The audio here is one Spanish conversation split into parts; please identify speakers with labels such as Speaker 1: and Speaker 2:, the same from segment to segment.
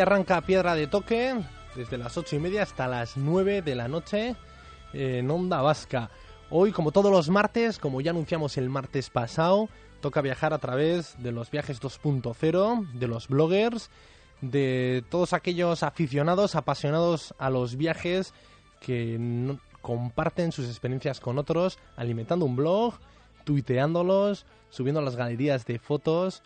Speaker 1: Arranca Piedra de Toque desde las ocho y media hasta las 9 de la noche en Onda Vasca. Hoy, como todos los martes, como ya anunciamos el martes pasado, toca viajar a través de los viajes 2.0, de los bloggers, de todos aquellos aficionados, apasionados a los viajes que comparten sus experiencias con otros, alimentando un blog, tuiteándolos, subiendo las galerías de fotos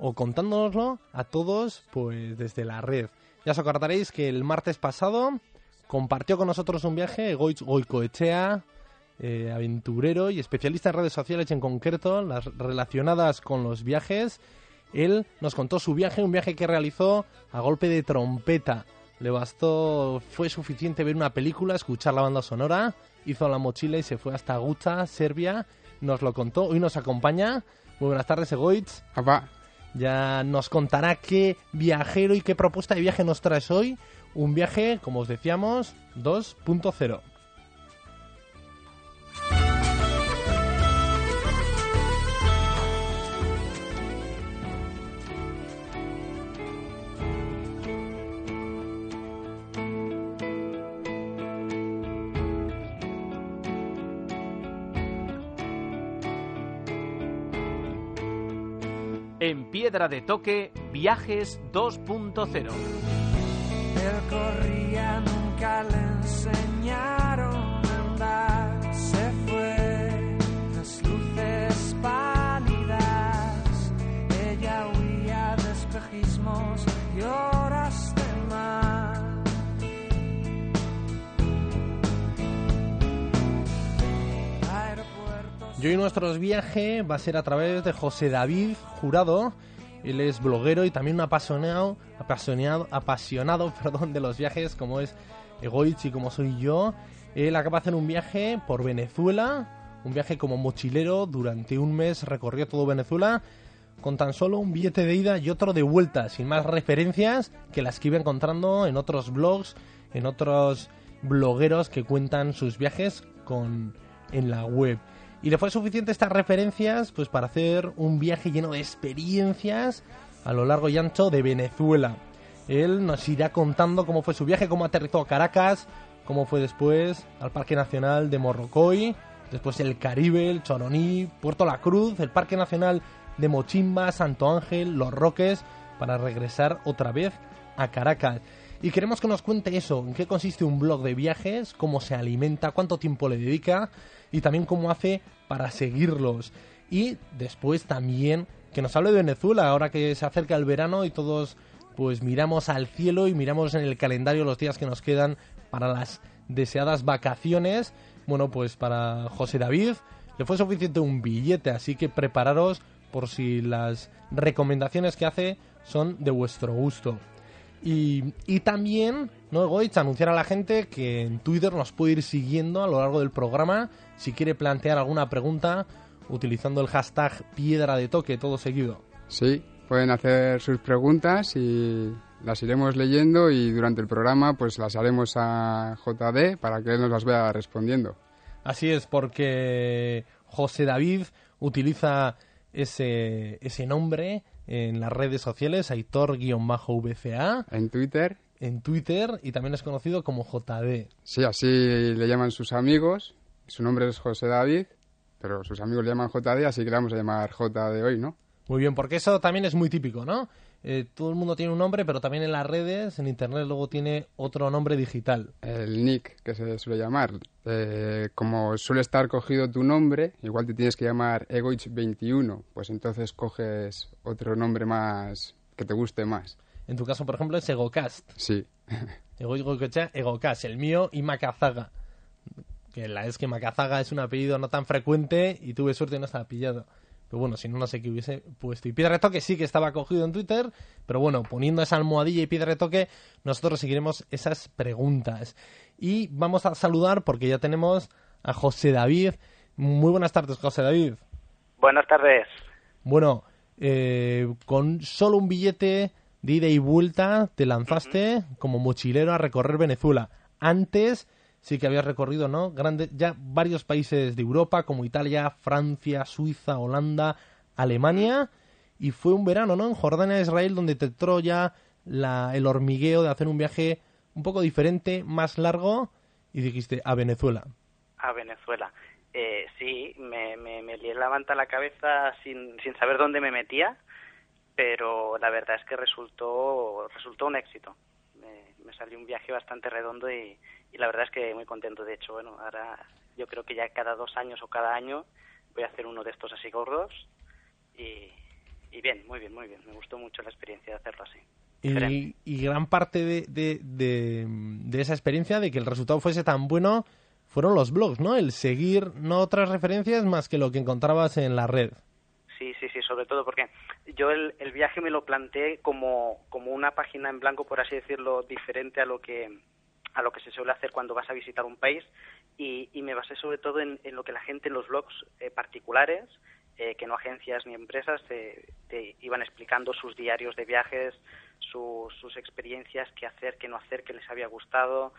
Speaker 1: o contándonoslo a todos pues desde la red. Ya os acordaréis que el martes pasado compartió con nosotros un viaje Goitz Goicoechea, eh, aventurero y especialista en redes sociales en concreto, las relacionadas con los viajes. Él nos contó su viaje, un viaje que realizó a golpe de trompeta. Le bastó, fue suficiente ver una película, escuchar la banda sonora, hizo la mochila y se fue hasta Guta, Serbia. Nos lo contó, hoy nos acompaña. Muy buenas tardes, Egoitz. Ya nos contará qué viajero y qué propuesta de viaje nos traes hoy. Un viaje, como os decíamos, 2.0.
Speaker 2: En Piedra de Toque, Viajes 2.0.
Speaker 3: Él corría, nunca le enseñaron Y
Speaker 1: hoy nuestro viaje va a ser a través de José David Jurado. Él es bloguero y también un apasionado, apasionado, apasionado perdón, de los viajes como es Egoich como soy yo. Él acaba de hacer un viaje por Venezuela, un viaje como mochilero durante un mes, recorrió todo Venezuela con tan solo un billete de ida y otro de vuelta, sin más referencias que las que iba encontrando en otros blogs, en otros blogueros que cuentan sus viajes con en la web. Y le fue suficiente estas referencias pues para hacer un viaje lleno de experiencias a lo largo y ancho de Venezuela. Él nos irá contando cómo fue su viaje, cómo aterrizó a Caracas, cómo fue después al Parque Nacional de Morrocoy, después el Caribe, el Choroní, Puerto La Cruz, el Parque Nacional de Mochimba, Santo Ángel, Los Roques, para regresar otra vez a Caracas. Y queremos que nos cuente eso, en qué consiste un blog de viajes, cómo se alimenta, cuánto tiempo le dedica y también cómo hace para seguirlos. Y después también que nos hable de Venezuela, ahora que se acerca el verano y todos pues miramos al cielo y miramos en el calendario los días que nos quedan para las deseadas vacaciones. Bueno, pues para José David le fue suficiente un billete, así que prepararos por si las recomendaciones que hace son de vuestro gusto. Y, y también, no Goitz, anunciar a la gente que en Twitter nos puede ir siguiendo a lo largo del programa si quiere plantear alguna pregunta utilizando el hashtag piedra de toque, todo seguido.
Speaker 4: Sí, pueden hacer sus preguntas y las iremos leyendo y durante el programa pues las haremos a JD para que él nos las vaya respondiendo.
Speaker 1: Así es, porque José David utiliza ese, ese nombre en las redes sociales, Aitor-VCA,
Speaker 4: En Twitter,
Speaker 1: en Twitter y también es conocido como JD.
Speaker 4: sí, así le llaman sus amigos. Su nombre es José David, pero sus amigos le llaman JD, así que le vamos a llamar J de hoy, ¿no?
Speaker 1: Muy bien, porque eso también es muy típico, ¿no? Eh, todo el mundo tiene un nombre, pero también en las redes, en Internet, luego tiene otro nombre digital.
Speaker 4: El nick, que se suele llamar. Eh, como suele estar cogido tu nombre, igual te tienes que llamar Egoich21, pues entonces coges otro nombre más que te guste más.
Speaker 1: En tu caso, por ejemplo, es Egocast.
Speaker 4: Sí.
Speaker 1: Egocast, el mío y Macazaga. Que la es que Macazaga es un apellido no tan frecuente y tuve suerte y no estaba pillado. Pero bueno, si no, no sé qué hubiese puesto. Y Piedra de Toque sí que estaba cogido en Twitter, pero bueno, poniendo esa almohadilla y Piedra de Toque, nosotros seguiremos esas preguntas. Y vamos a saludar porque ya tenemos a José David. Muy buenas tardes, José David.
Speaker 5: Buenas tardes.
Speaker 1: Bueno, eh, con solo un billete de ida y vuelta te lanzaste como mochilero a recorrer Venezuela. Antes sí que habías recorrido, ¿no? Grande, ya varios países de Europa como Italia, Francia, Suiza, Holanda, Alemania y fue un verano, ¿no? En Jordania, Israel, donde te ya la, el hormigueo de hacer un viaje un poco diferente, más largo y dijiste a Venezuela.
Speaker 5: A Venezuela. Eh, sí, me, me, me lié la manta a la cabeza sin, sin saber dónde me metía, pero la verdad es que resultó, resultó un éxito. Me, me salió un viaje bastante redondo y, y la verdad es que muy contento. De hecho, bueno, ahora yo creo que ya cada dos años o cada año voy a hacer uno de estos así gordos y, y bien, muy bien, muy bien. Me gustó mucho la experiencia de hacerlo así.
Speaker 1: Y, y gran parte de, de, de- de esa experiencia, de que el resultado fuese tan bueno, fueron los blogs, ¿no? El seguir no otras referencias más que lo que encontrabas en la red.
Speaker 5: Sí, sí, sí, sobre todo porque yo el, el viaje me lo planteé como, como una página en blanco, por así decirlo, diferente a lo que a lo que se suele hacer cuando vas a visitar un país y, y me basé sobre todo en, lo que la gente en los blogs eh, particulares, eh, que no agencias ni empresas, te, iban explicando sus diarios de viajes, su- sus experiencias, qué hacer, qué no hacer, qué les había gustado,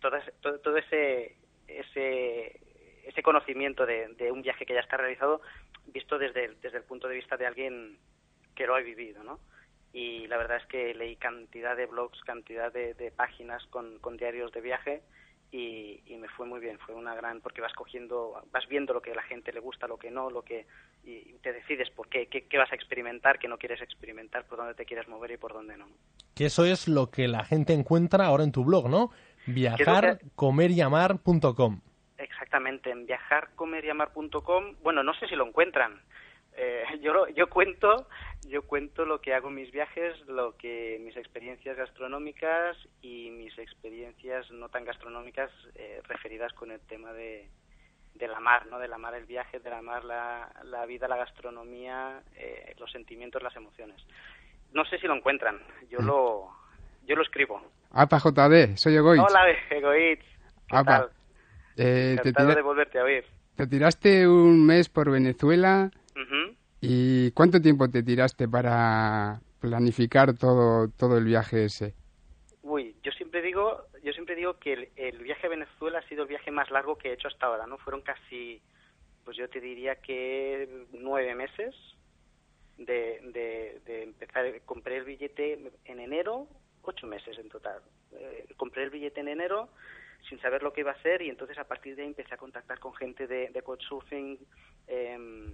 Speaker 5: todo, ese- todo, todo ese, ese, ese conocimiento de, de un viaje que ya está realizado visto desde el punto de vista de alguien que lo ha vivido, ¿no? Y la verdad es que leí cantidad de blogs, cantidad de, de páginas con, con diarios de viaje y, y me fue muy bien, fue una gran, porque vas cogiendo, vas viendo lo que a la gente le gusta, lo que no, lo que, y te decides por qué, qué, qué vas a experimentar, qué no quieres experimentar, por dónde te quieres mover y por dónde no.
Speaker 1: Que eso es lo que la gente encuentra ahora en tu blog, ¿no? Viajarcomeryamar.com.
Speaker 5: Exactamente, en viajarcomeryamar.com, bueno, no sé si lo encuentran. Eh, yo yo cuento yo cuento lo que hago en mis viajes, lo que mis experiencias gastronómicas y mis experiencias no tan gastronómicas eh, referidas con el tema de de la mar, ¿no? De la mar el viaje, de la mar la, la vida, la gastronomía, eh, los sentimientos, las emociones. No sé si lo encuentran. Yo lo yo lo escribo.
Speaker 4: Apa JD, soy Egoich.
Speaker 5: Hola, Egoitz. ¿Qué
Speaker 4: Apa.
Speaker 5: tal?
Speaker 4: Eh, te, tira-
Speaker 5: de volverte a oír.
Speaker 4: te tiraste un mes por Venezuela. Y ¿cuánto tiempo te tiraste para planificar todo, todo el viaje ese?
Speaker 5: Uy, yo siempre digo, yo siempre digo que el, el viaje a Venezuela ha sido el viaje más largo que he hecho hasta ahora, ¿no? Fueron casi, pues yo te diría que nueve meses de, de, empezar. Compré el billete en enero, ocho meses en total. Eh, compré el billete en enero sin saber lo que iba a hacer y entonces a partir de ahí empecé a contactar con gente de, de Couchsurfing, em,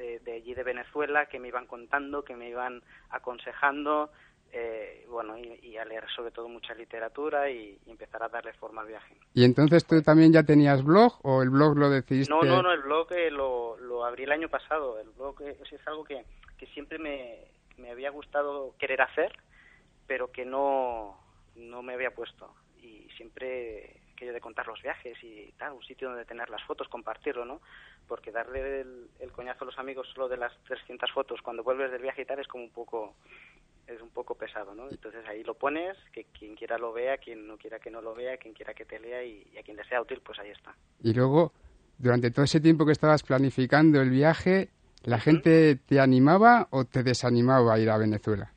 Speaker 5: de, de allí de Venezuela que me iban contando, que me iban aconsejando, eh, bueno, y, y a leer sobre todo mucha literatura y, y empezar a darle forma al viaje.
Speaker 4: ¿Y entonces tú también ya tenías blog o el blog lo decidiste?
Speaker 5: No, no, no, el blog eh, lo, lo abrí el año pasado. El blog eh, es algo que, que siempre me, me había gustado querer hacer, pero que no, no me había puesto. Y siempre aquello de contar los viajes y tal, un sitio donde tener las fotos, compartirlo, ¿no? Porque darle el, el coñazo a los amigos solo de las 300 fotos cuando vuelves del viaje y tal es como un poco es un poco pesado, ¿no? Entonces ahí lo pones, que quien quiera lo vea, quien no quiera que no lo vea, quien quiera que te lea y, y a quien le sea útil, pues ahí está.
Speaker 4: Y luego, durante todo ese tiempo que estabas planificando el viaje, ¿la gente te animaba o te desanimaba a ir a Venezuela?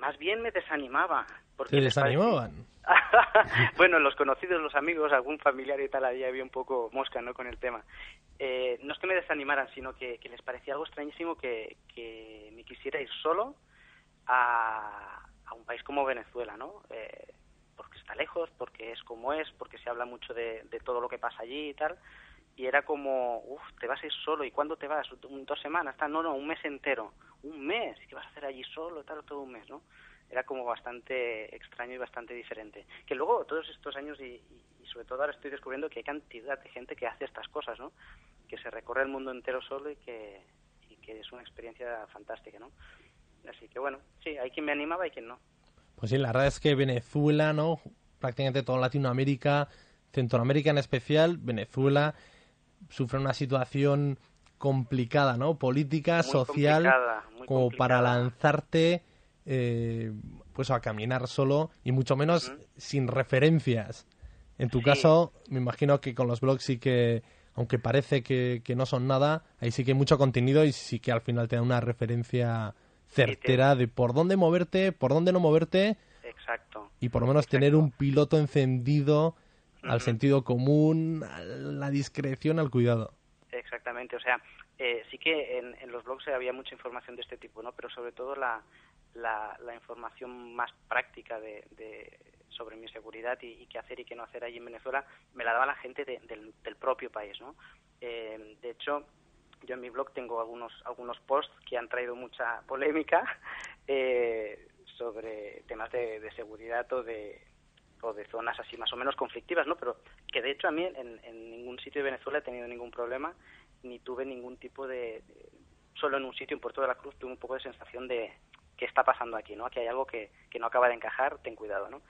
Speaker 5: más bien me desanimaba. Porque
Speaker 1: ¿Te desanimaban?
Speaker 5: bueno, los conocidos, los amigos, algún familiar y tal, ahí había un poco mosca, ¿no?, con el tema. Eh, no es que me desanimaran, sino que, les parecía algo extrañísimo que, me quisiera ir solo a, un país como Venezuela, ¿no? Eh, porque está lejos, porque es como es, porque se habla mucho de, de todo lo que pasa allí y tal. Y era como, uff, te vas a ir solo, ¿y cuándo te vas? ¿Dos semanas? Tal? No, no, un mes entero. Un mes, ¿qué vas a hacer allí solo? Tal, todo un mes, ¿no? Era como bastante extraño y bastante diferente. Que luego, todos estos años, y, y- y sobre todo ahora estoy descubriendo que hay cantidad de gente que hace estas cosas, ¿no? Que se recorre el mundo entero solo y que, y que es una experiencia fantástica, ¿no? Así que bueno, sí, hay quien me animaba y quien no.
Speaker 1: Pues sí, la verdad es que Venezuela, ¿no? Prácticamente toda Latinoamérica, Centroamérica en especial, Venezuela sufre una situación complicada, ¿no? Política,
Speaker 5: Muy
Speaker 1: social,
Speaker 5: complicada,
Speaker 1: como para
Speaker 5: complicada.
Speaker 1: lanzarte, eh, pues a caminar solo y mucho menos sin referencias. En tu
Speaker 5: Sí.
Speaker 1: caso, me imagino que con los blogs sí que, aunque parece que, que no son nada, ahí sí que hay mucho contenido y sí que al final te da una referencia certera de por dónde moverte, por dónde no moverte
Speaker 5: Exacto.
Speaker 1: y por lo menos tener un piloto encendido al sentido común, a la discreción, al cuidado.
Speaker 5: Exactamente, o sea, eh, sí que en, en los blogs había mucha información de este tipo, ¿no? Pero sobre todo la, la, la información más práctica de, de- sobre mi seguridad y, qué hacer y qué no hacer allí en Venezuela me la daba la gente de- del, del propio país, ¿no? Eh, de hecho, yo en mi blog tengo algunos algunos posts que han traído mucha polémica eh, sobre temas de, de seguridad o de o de zonas así más o menos conflictivas, ¿no? Pero que de hecho a mí en, en ningún sitio de Venezuela he tenido ningún problema ni tuve ningún tipo de, de- solo en un sitio en Puerto de la Cruz tuve un poco de sensación de qué está pasando aquí, ¿no? Aquí hay algo que, que no acaba de encajar, ten cuidado, ¿no?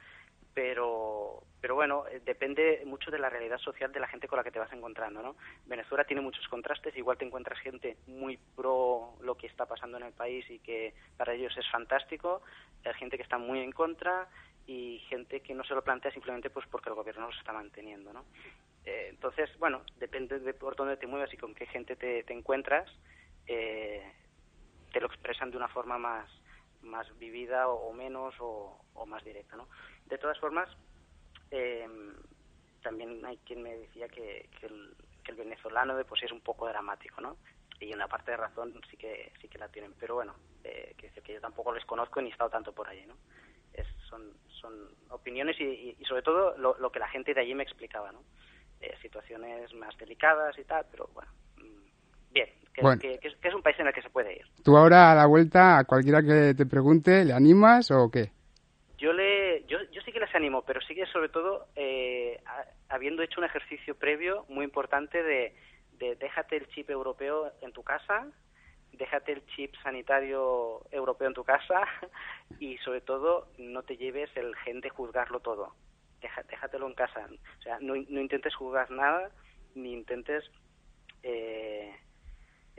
Speaker 5: Pero pero bueno, eh, depende mucho de la realidad social de la gente con la que te vas encontrando, ¿no? Venezuela tiene muchos contrastes, igual te encuentras gente muy pro lo que está pasando en el país y que para ellos es fantástico, hay gente que está muy en contra y gente que no se lo plantea simplemente pues porque el gobierno los está manteniendo, ¿no? Eh, entonces, bueno, depende de por dónde te muevas y con qué gente te, te encuentras, eh, te lo expresan de una forma más más vivida o, menos o, más directa, ¿no? De todas formas, eh, también hay quien me decía que, el, que el venezolano de pues es un poco dramático, ¿no? Y una parte de razón sí que sí que la tienen, pero bueno, eh, que, que yo tampoco les conozco ni he estado tanto por allí, ¿no? Es, son, son opiniones y, y- y sobre todo lo, lo que la gente de allí me explicaba, ¿no? Eh, situaciones más delicadas y tal, pero bueno, mm, bien, que,
Speaker 4: Bueno.
Speaker 5: que- que es, que es un país en el que se puede ir.
Speaker 4: ¿Tú ahora a la vuelta, a cualquiera que te pregunte, le animas o qué?
Speaker 5: Yo le, yo, yo sí que les animo, pero sí que sobre todo eh, a- habiendo hecho un ejercicio previo muy importante de, de déjate el chip europeo en tu casa, déjate el chip sanitario europeo en tu casa y sobre todo no te lleves el gen de juzgarlo todo. Deja- déjatelo en casa. O sea, no, no intentes juzgar nada ni intentes eh,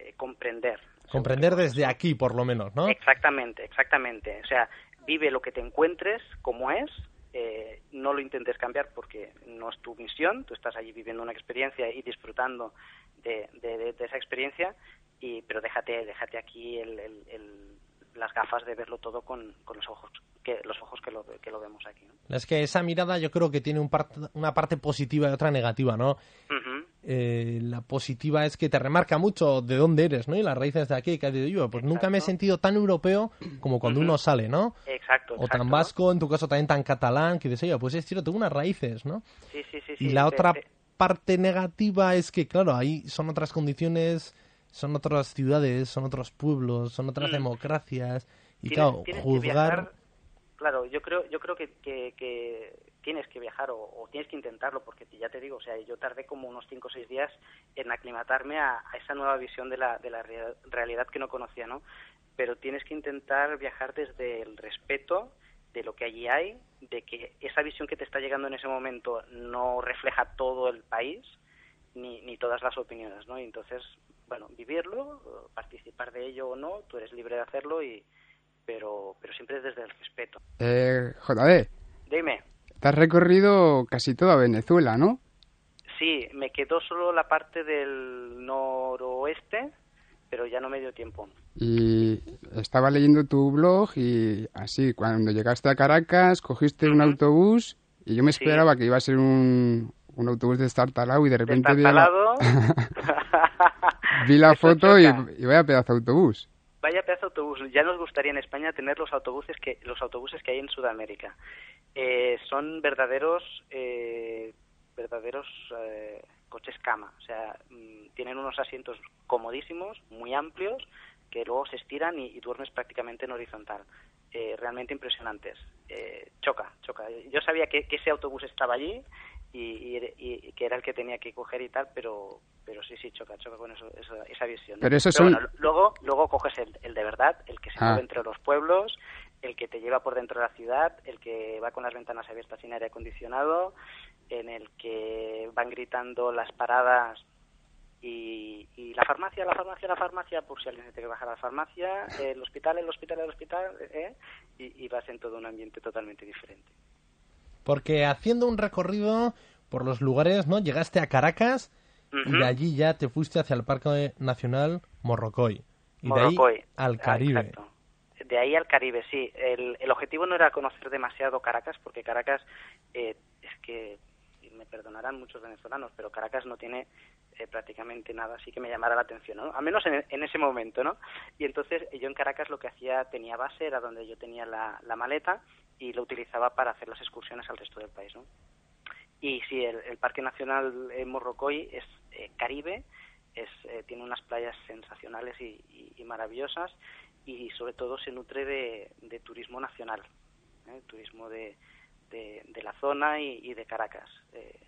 Speaker 5: eh, comprender.
Speaker 1: Comprender desde aquí, por lo menos, ¿no?
Speaker 5: Exactamente, exactamente. O sea, vive lo que te encuentres como es, eh, no lo intentes cambiar porque no es tu misión, tú estás allí viviendo una experiencia y disfrutando de, de- de- de esa experiencia, y, pero déjate, déjate aquí el- el- el- las gafas de verlo todo con, con los ojos que los ojos que lo, que lo vemos aquí. ¿no?
Speaker 1: Es que esa mirada yo creo que tiene un part- una parte positiva y otra negativa, ¿no? Eh, la positiva es que te remarca mucho de dónde eres, ¿no? Y las raíces de aquí, que has dicho yo, pues nunca me he sentido tan europeo como cuando uno sale, ¿no?
Speaker 5: Exacto,
Speaker 1: O
Speaker 5: exacto.
Speaker 1: tan vasco, en tu caso también tan catalán, que dices, oye, pues es cierto, tengo unas raíces, ¿no?
Speaker 5: Sí, sí, sí,
Speaker 1: Y
Speaker 5: sí,
Speaker 1: la
Speaker 5: te-
Speaker 1: otra
Speaker 5: te-
Speaker 1: parte negativa es que, claro, ahí son otras condiciones, son otras ciudades, son otros pueblos, son otras
Speaker 5: Mm.
Speaker 1: democracias. Y
Speaker 5: tienes-
Speaker 1: claro,
Speaker 5: tienes que
Speaker 1: juzgar...
Speaker 5: viajar, claro, yo creo, yo creo que, que, que tienes que viajar o, tienes que intentarlo, porque ya te digo, o sea, yo tardé como unos 5 o 6 días en aclimatarme a, esa nueva visión de la, de la rea- realidad que no conocía, ¿no? Pero tienes que intentar viajar desde el respeto de lo que allí hay, de que esa visión que te está llegando en ese momento no refleja todo el país, ni, ni todas las opiniones, ¿no? Entonces, bueno, vivirlo, participar de ello o no, tú eres libre de hacerlo y pero pero siempre desde el respeto.
Speaker 4: Eh, JD, te has recorrido casi toda Venezuela, ¿no?
Speaker 5: sí, me quedó solo la parte del noroeste, pero ya no me dio tiempo.
Speaker 4: Y estaba leyendo tu blog y así, cuando llegaste a Caracas, cogiste un autobús que yo me
Speaker 5: Sí.
Speaker 4: esperaba que iba a ser un, un autobús destartalado y de repente vi la,
Speaker 5: Destartalado.
Speaker 4: vi la
Speaker 5: Eso
Speaker 4: foto y, y vaya pedazo de autobús.
Speaker 5: Vaya pedazo de autobús. Ya nos gustaría en España tener los autobuses que los autobuses que hay en Sudamérica. Eh, son verdaderos eh, verdaderos eh, coches cama. O sea, mm, tienen unos asientos comodísimos, muy amplios, que luego se estiran y, y duermes prácticamente en horizontal. Eh, realmente impresionantes. Eh, choca, choca. Yo sabía que, que ese autobús estaba allí y, y- y que era el que tenía que coger y tal, pero pero sí, sí, choca, choca con eso, esa, esa visión. ¿no?
Speaker 4: Pero son-
Speaker 5: bueno, luego, luego coges el, el de verdad, el que se
Speaker 4: Ah.
Speaker 5: mueve entre los pueblos, el que te lleva por dentro de la ciudad, el que va con las ventanas abiertas sin aire acondicionado, en el que van gritando las paradas y, y la farmacia, la farmacia, la farmacia, por si alguien se tiene que bajar a la farmacia, el hospital, el hospital, el hospital, ¿eh? y, y vas en todo un ambiente totalmente diferente.
Speaker 1: Porque haciendo un recorrido por los lugares, ¿no? Llegaste a Caracas y de allí ya te fuiste hacia el Parque Nacional Morrocoy. Y
Speaker 5: Morrocoy.
Speaker 1: de ahí al
Speaker 5: Ah,
Speaker 1: Caribe.
Speaker 5: exacto. De ahí al Caribe, sí. El, el objetivo no era conocer demasiado Caracas, porque Caracas eh, es que, me perdonarán muchos venezolanos, pero Caracas no tiene eh, prácticamente nada así que me llamara la atención, ¿no? Al menos en, en ese momento, ¿no? Y entonces yo en Caracas lo que hacía, tenía base, era donde yo tenía la, la maleta y lo utilizaba para hacer las excursiones al resto del país, ¿no? Y sí, el, el Parque Nacional eh, Morrocoy es eh, Caribe, es, eh, tiene unas playas sensacionales y, y- y maravillosas y sobre todo se nutre de, de turismo nacional, ¿eh? turismo de, de, la zona y, de Caracas. Eh,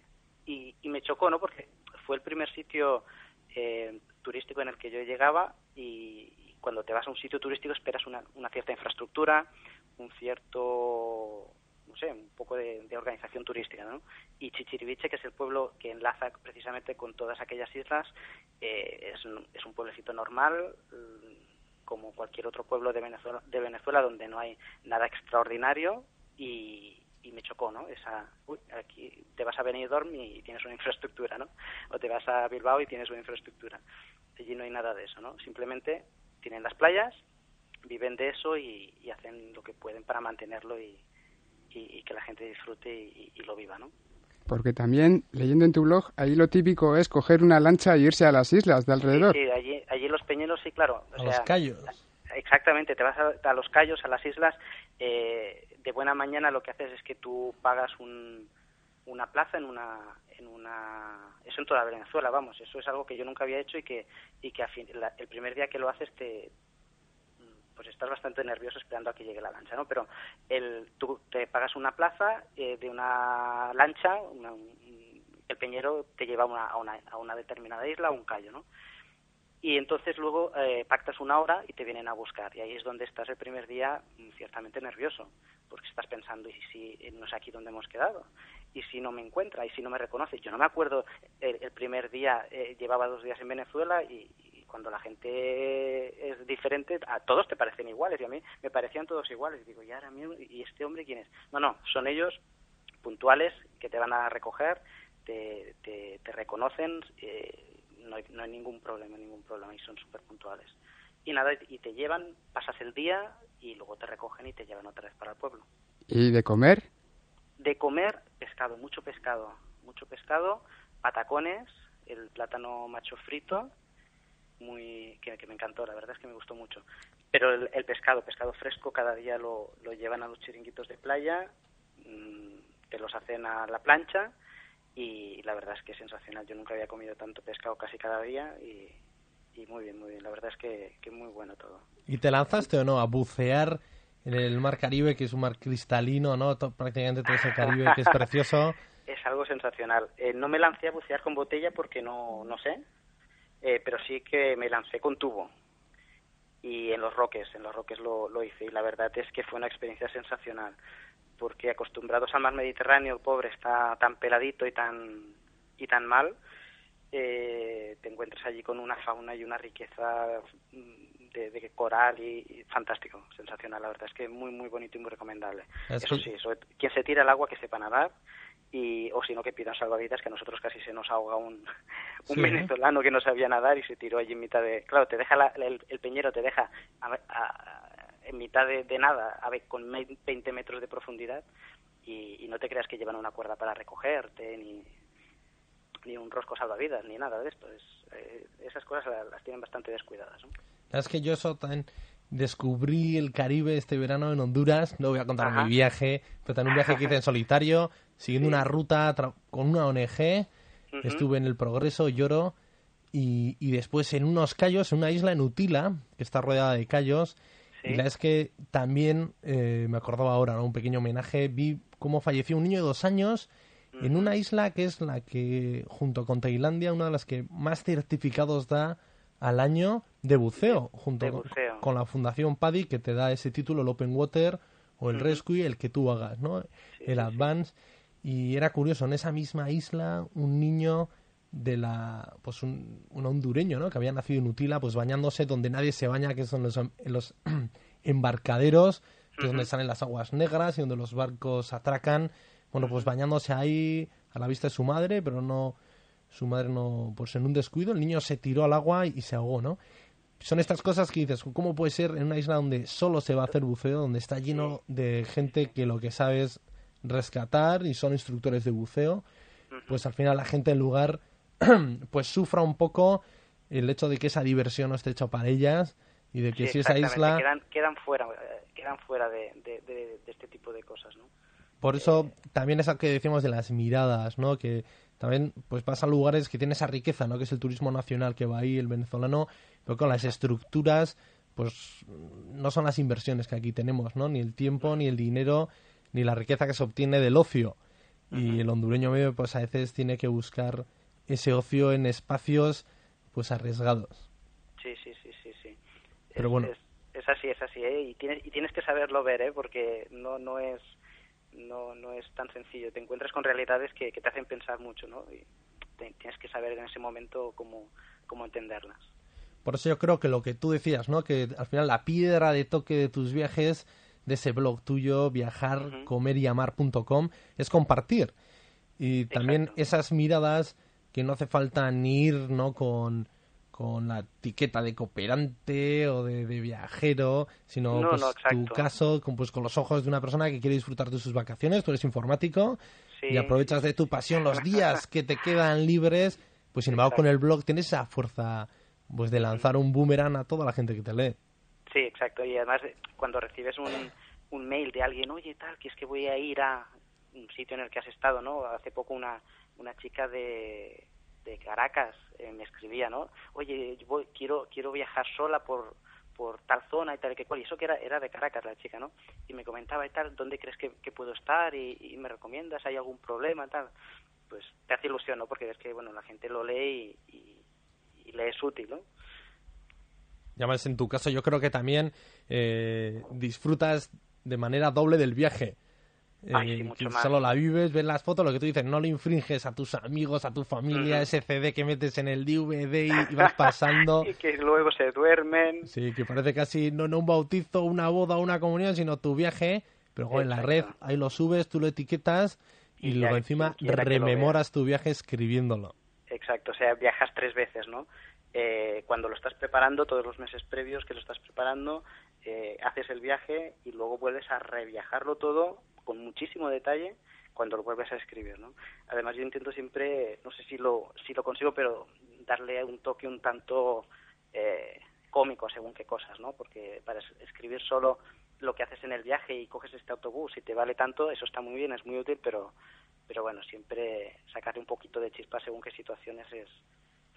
Speaker 5: y, y me chocó, ¿no? Porque fue el primer sitio eh, turístico en el que yo llegaba y, cuando te vas a un sitio turístico esperas una, una cierta infraestructura, un cierto no sé, un poco de, organización turística, ¿no? Y Chichiriviche, que es el pueblo que enlaza precisamente con todas aquellas islas, eh, es, un- pueblecito normal, como cualquier otro pueblo de Venezuela, de Venezuela donde no hay nada extraordinario y, y me chocó, ¿no? Esa, uy, aquí te vas a Benidorm y tienes una infraestructura, ¿no? O te vas a Bilbao y tienes una infraestructura. Allí no hay nada de eso, ¿no? Simplemente tienen las playas, viven de eso y, y hacen lo que pueden para mantenerlo y, y, que la gente disfrute y lo viva, ¿no?
Speaker 4: Porque también, leyendo en tu blog, ahí lo típico es coger una lancha e irse a las islas de alrededor.
Speaker 5: Sí, sí, allí, allí los peñeros, sí, claro. o
Speaker 1: A los
Speaker 5: sea,
Speaker 1: Cayos.
Speaker 5: Exactamente, te vas a, a los Cayos, a las islas, eh, de buena mañana lo que haces es que tú pagas un, una plaza en una, en una... Eso en toda Venezuela, vamos, eso es algo que yo nunca había hecho y que, y que a fin- la- el primer día que lo haces te pues estás bastante nervioso esperando a que llegue la lancha, ¿no? Pero el, tú te pagas una plaza eh, de una lancha, una- un- el peñero te lleva a una, a, una, a una determinada isla, a un callo, ¿no? Y entonces luego eh, pactas una hora y te vienen a buscar. Y ahí es donde estás el primer día mm, ciertamente nervioso, porque estás pensando, ¿y si no es aquí donde hemos quedado? ¿Y si no me encuentra? ¿Y si no me reconoce? Yo no me acuerdo, el, primer día eh, llevaba dos días en Venezuela y cuando la gente es diferente, a todos te parecen iguales y a mí me parecían todos iguales. Y digo, ¿y ahora mismo? ¿Y este hombre quién es? No, no, son ellos puntuales que te van a recoger, te, te, te reconocen, eh, no, hay, no hay ningún problema, ningún problema y son súper puntuales. Y nada, y te llevan, pasas el día y luego te recogen y te llevan otra vez para el pueblo.
Speaker 4: ¿Y de comer?
Speaker 5: De comer, pescado, mucho pescado, mucho pescado, patacones, el plátano macho frito, muy que, que me encantó, la verdad es que me gustó mucho. Pero el, el pescado, pescado fresco, cada día lo, lo llevan a los chiringuitos de playa, mm, te los hacen a la plancha y la verdad es que es sensacional. Yo nunca había comido tanto pescado casi cada día y, y muy bien, muy bien. La verdad es que, que muy bueno todo.
Speaker 1: ¿Y te lanzaste o no a bucear en el mar Caribe, que es un mar cristalino, ¿no? Prácticamente todo ese Caribe que es precioso.
Speaker 5: Es algo sensacional. Eh, no me lancé a bucear con botella porque no, no sé, eh, pero sí que me lancé con tubo. Y en los roques, en los roques lo, lo hice. Y la verdad es que fue una experiencia sensacional. Porque acostumbrados al mar Mediterráneo, el pobre está tan peladito y tan, y tan mal, eh, te encuentras allí con una fauna y una riqueza mm, de, de coral y, y fantástico, sensacional. La verdad es que muy, muy bonito y muy recomendable.
Speaker 1: Es
Speaker 5: Eso sí, sobre- quien se tira al agua que sepa nadar y o si no que pidan salvavidas que a nosotros casi se nos ahoga un, un
Speaker 1: Sí.
Speaker 5: venezolano que no sabía nadar y se tiró allí en mitad de claro te deja la- el, el peñero te deja a- a- en mitad de, de nada a ver, con me- 20 metros de profundidad y, y no te creas que llevan una cuerda para recogerte ni ni un rosco salvavidas ni nada de esto es eh, esas cosas la- las, tienen bastante descuidadas ¿no?
Speaker 1: Es que yo eso también descubrí el Caribe este verano en Honduras. No voy a contar
Speaker 5: Ajá.
Speaker 1: mi viaje, pero también un viaje que hice en solitario, siguiendo una ruta con una ONG. Estuve en el Progreso, Lloro, y, y después en unos cayos, en una isla en Utila, que está rodeada de.
Speaker 5: Sí.
Speaker 1: Y la verdad es que también, eh, me acordaba ahora, ¿no? un pequeño homenaje, vi cómo falleció un niño de dos años en una isla que es la que, junto con Tailandia, una de las que más certificados da al año de buceo, junto
Speaker 5: de
Speaker 1: con-
Speaker 5: buceo.
Speaker 1: Con, la Fundación PADI, que te da ese título, el Open Water o el. Rescue, el que tú hagas, ¿no?
Speaker 5: Sí,
Speaker 1: el
Speaker 5: sí,
Speaker 1: Advance. Y era curioso, en esa misma isla, un niño de la pues un, un hondureño no que había nacido en Utila pues bañándose donde nadie se baña que son los, los embarcaderos que es donde salen las aguas negras y donde los barcos atracan. Bueno pues bañándose ahí a la vista de su madre pero no su madre no pues en un descuido el niño se tiró al agua y se ahogó no son estas cosas que dices cómo puede ser en una isla donde solo se va a hacer buceo donde está lleno de gente que lo que sabe es rescatar y son instructores de buceo pues al final la gente del lugar pues sufra un poco el hecho de que esa diversión no esté hecha para ellas y de que
Speaker 5: Sí,
Speaker 1: si esa isla
Speaker 5: quedan, quedan fuera eh, quedan fuera de, de, de- de este tipo de cosas no
Speaker 1: por eso también es lo que decimos de las miradas no que también pues vas a lugares que tienen esa riqueza no que es el turismo nacional que va ahí el venezolano pero con las estructuras pues no son las inversiones que aquí tenemos no ni el tiempo ni el dinero ni la riqueza que se obtiene del ocio y el hondureño medio pues a veces tiene que buscar ese ocio en espacios pues arriesgados
Speaker 5: sí sí sí sí sí
Speaker 1: Pero
Speaker 5: es,
Speaker 1: bueno.
Speaker 5: es, es así es así ¿eh? y tienes y tienes que saberlo ver ¿eh? porque no no es no no es tan sencillo te encuentras con realidades que, que te hacen pensar mucho no y te- tienes que saber en ese momento cómo cómo entenderlas
Speaker 1: Por eso yo creo que lo que tú decías, ¿no? Que al final la piedra de toque de tus viajes, de ese blog tuyo, viajar, comer y amar.com, es compartir. Y también
Speaker 5: Exacto.
Speaker 1: esas miradas que no hace falta ni ir, ¿no? Con, con la etiqueta de cooperante o de, de viajero, sino
Speaker 5: No,
Speaker 1: pues,
Speaker 5: no,
Speaker 1: tu caso con, pues, con los ojos de una persona que quiere disfrutar de sus vacaciones, tú eres informático
Speaker 5: Sí.
Speaker 1: y aprovechas de tu pasión los días que te quedan libres, pues sin embargo con el blog tienes esa fuerza pues de lanzar un boomerang a toda la gente que te lee.
Speaker 5: Exacto. Y además, eh, cuando recibes un, un mail de alguien, oye, tal, que es que voy a ir a un sitio en el que has estado, ¿no? Hace poco una, una chica de, de Caracas eh, me escribía, ¿no? Oye, voy- quiero, quiero viajar sola por, por tal zona y tal y que cual. Eso que era, era de Caracas la chica, ¿no? Y me comentaba y tal, ¿dónde crees que, puedo estar? Y, y me recomiendas, ¿hay algún problema? tal Pues te hace ilusión, ¿no? Porque ves que, bueno, la gente lo lee y, y, y le es útil, ¿no?
Speaker 1: Y además en tu caso yo creo que también eh, disfrutas de manera doble del viaje.
Speaker 5: Ay,
Speaker 1: Eh,
Speaker 5: sí, más.
Speaker 1: solo la vives, ves las fotos, lo que tú dices, no lo infringes a tus amigos, a tu familia, ese CD que metes en el DVD y, y vas pasando.
Speaker 5: y que luego se duermen.
Speaker 1: Sí, que parece casi no, no un bautizo, una boda, una comunión, sino tu viaje. Pero joder, en la red, ahí lo subes, tú lo etiquetas y,
Speaker 5: Y
Speaker 1: luego
Speaker 5: ya
Speaker 1: encima rememoras tu viaje escribiéndolo.
Speaker 5: Exacto, o sea, viajas tres veces, ¿no? Eh, cuando lo estás preparando, todos los meses previos que lo estás preparando, eh, haces el viaje y luego vuelves a reviajarlo todo con muchísimo detalle cuando lo vuelves a escribir, ¿no? Además, yo intento siempre, no sé si lo, si lo consigo, pero darle un toque un tanto eh, cómico según qué cosas, ¿no? Porque para es- escribir solo lo que haces en el viaje y coges este autobús y te vale tanto, eso está muy bien, es muy útil, pero pero bueno, siempre sacarle un poquito de chispa según qué situaciones es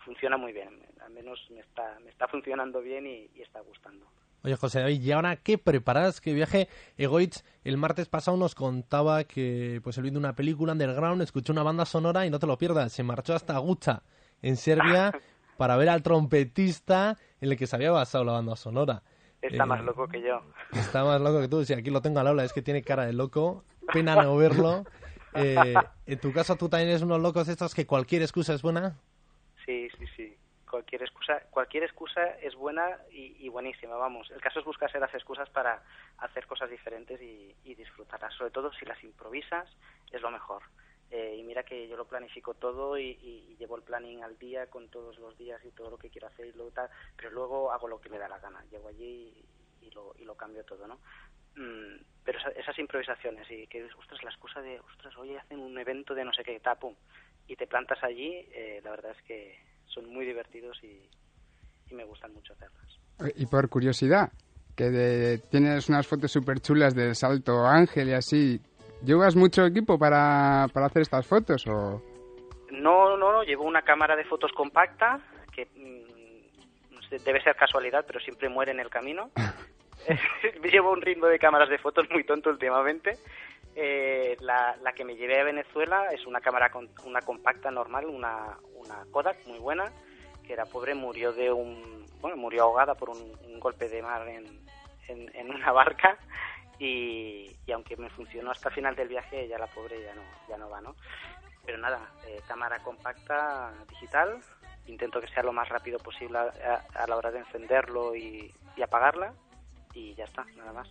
Speaker 5: funciona muy bien, al menos me está me está funcionando bien y, y está gustando.
Speaker 1: Oye, José David, ¿y ahora qué preparas? ¿Qué viaje? Egoitz el martes pasado nos contaba que pues él viendo una película underground, escuchó una banda sonora y no te lo pierdas, se marchó hasta Gucha, en Serbia, para ver al trompetista en el que se había basado la banda sonora.
Speaker 5: Está
Speaker 1: Eh,
Speaker 5: más loco que yo.
Speaker 1: Está más loco que tú. Si aquí lo tengo al aula, es que tiene cara de loco. Pena no verlo. Eh, en tu caso, tú también eres unos locos estos que cualquier excusa es buena.
Speaker 5: Sí. Cualquier excusa, cualquier excusa es buena y, y buenísima, vamos. El caso es buscarse las excusas para hacer cosas diferentes y, y disfrutarlas. Sobre todo si las improvisas, es lo mejor. Eh, y mira que yo lo planifico todo y, y- y llevo el planning al día con todos los días y todo lo que quiero hacer y luego tal, pero luego hago lo que me da la gana. Llego allí y, y lo, y lo cambio todo, ¿no? mm, pero esa- esas improvisaciones y que, ostras, la excusa de, ostras, hoy hacen un evento de no sé qué, tapo, y te plantas allí, eh, la verdad es que son muy divertidos y, y me gustan mucho hacerlas.
Speaker 4: Y por curiosidad, que de- tienes unas fotos súper chulas del Salto Ángel y así. ¿Llevas mucho equipo para, para hacer estas fotos o...?
Speaker 5: No, no, no, llevo una cámara de fotos compacta que mm, sé, debe ser casualidad, pero siempre muere en el camino. llevo un ritmo de cámaras de fotos muy tonto últimamente. Eh, la, la que me llevé a Venezuela es una cámara con, una compacta normal, una, una Kodak muy buena, que la pobre murió de un bueno murió ahogada por un, golpe de mar en, en, en una barca y, y aunque me funcionó hasta el final del viaje ya la pobre ya no ya no va no pero nada eh, cámara compacta digital intento que sea lo más rápido posible a, a la hora de encenderlo y, y apagarla y ya está nada más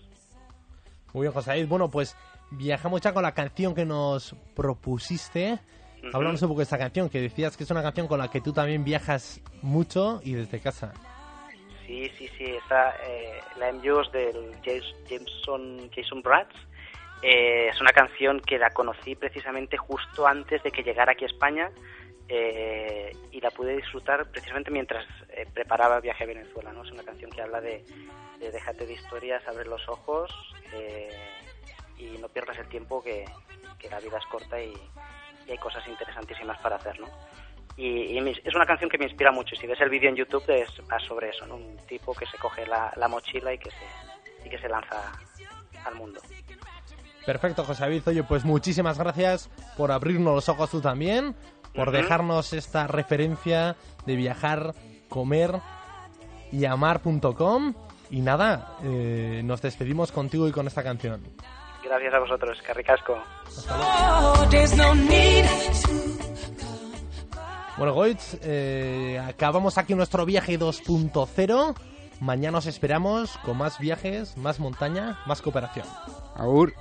Speaker 1: Muy bien, José David. Bueno, pues viajamos ya con la canción que nos propusiste. Hablamos un poco de esta canción, que decías que es una canción con la que tú también viajas mucho y desde casa.
Speaker 5: Sí, sí, sí, esa, eh, la M.U.S. del James- Jameson, Jason Bratz eh, es una canción que la conocí precisamente justo antes de que llegara aquí a España eh, y la pude disfrutar precisamente mientras eh, preparaba el viaje a Venezuela. ¿no? Es una canción que habla de, de déjate de historias, abre los ojos eh, y no pierdas el tiempo que, que la vida es corta y, y hay cosas interesantísimas para hacer. ¿no? Y, y me- es una canción que me inspira mucho. Y si ves el vídeo en YouTube es va sobre eso, ¿no? Un tipo que se coge la, la mochila y que se y que se lanza al mundo.
Speaker 1: Perfecto, José David. Oye, pues muchísimas gracias por abrirnos los ojos tú también, por dejarnos esta referencia de viajar, comer y amar.com. Y nada, eh, nos despedimos contigo y con esta canción.
Speaker 5: Gracias a vosotros, Carricasco.
Speaker 3: Oh,
Speaker 1: Bueno, Goitz, eh, acabamos aquí nuestro viaje 2.0. Mañana os esperamos con más viajes, más montaña, más cooperación.
Speaker 4: Aur.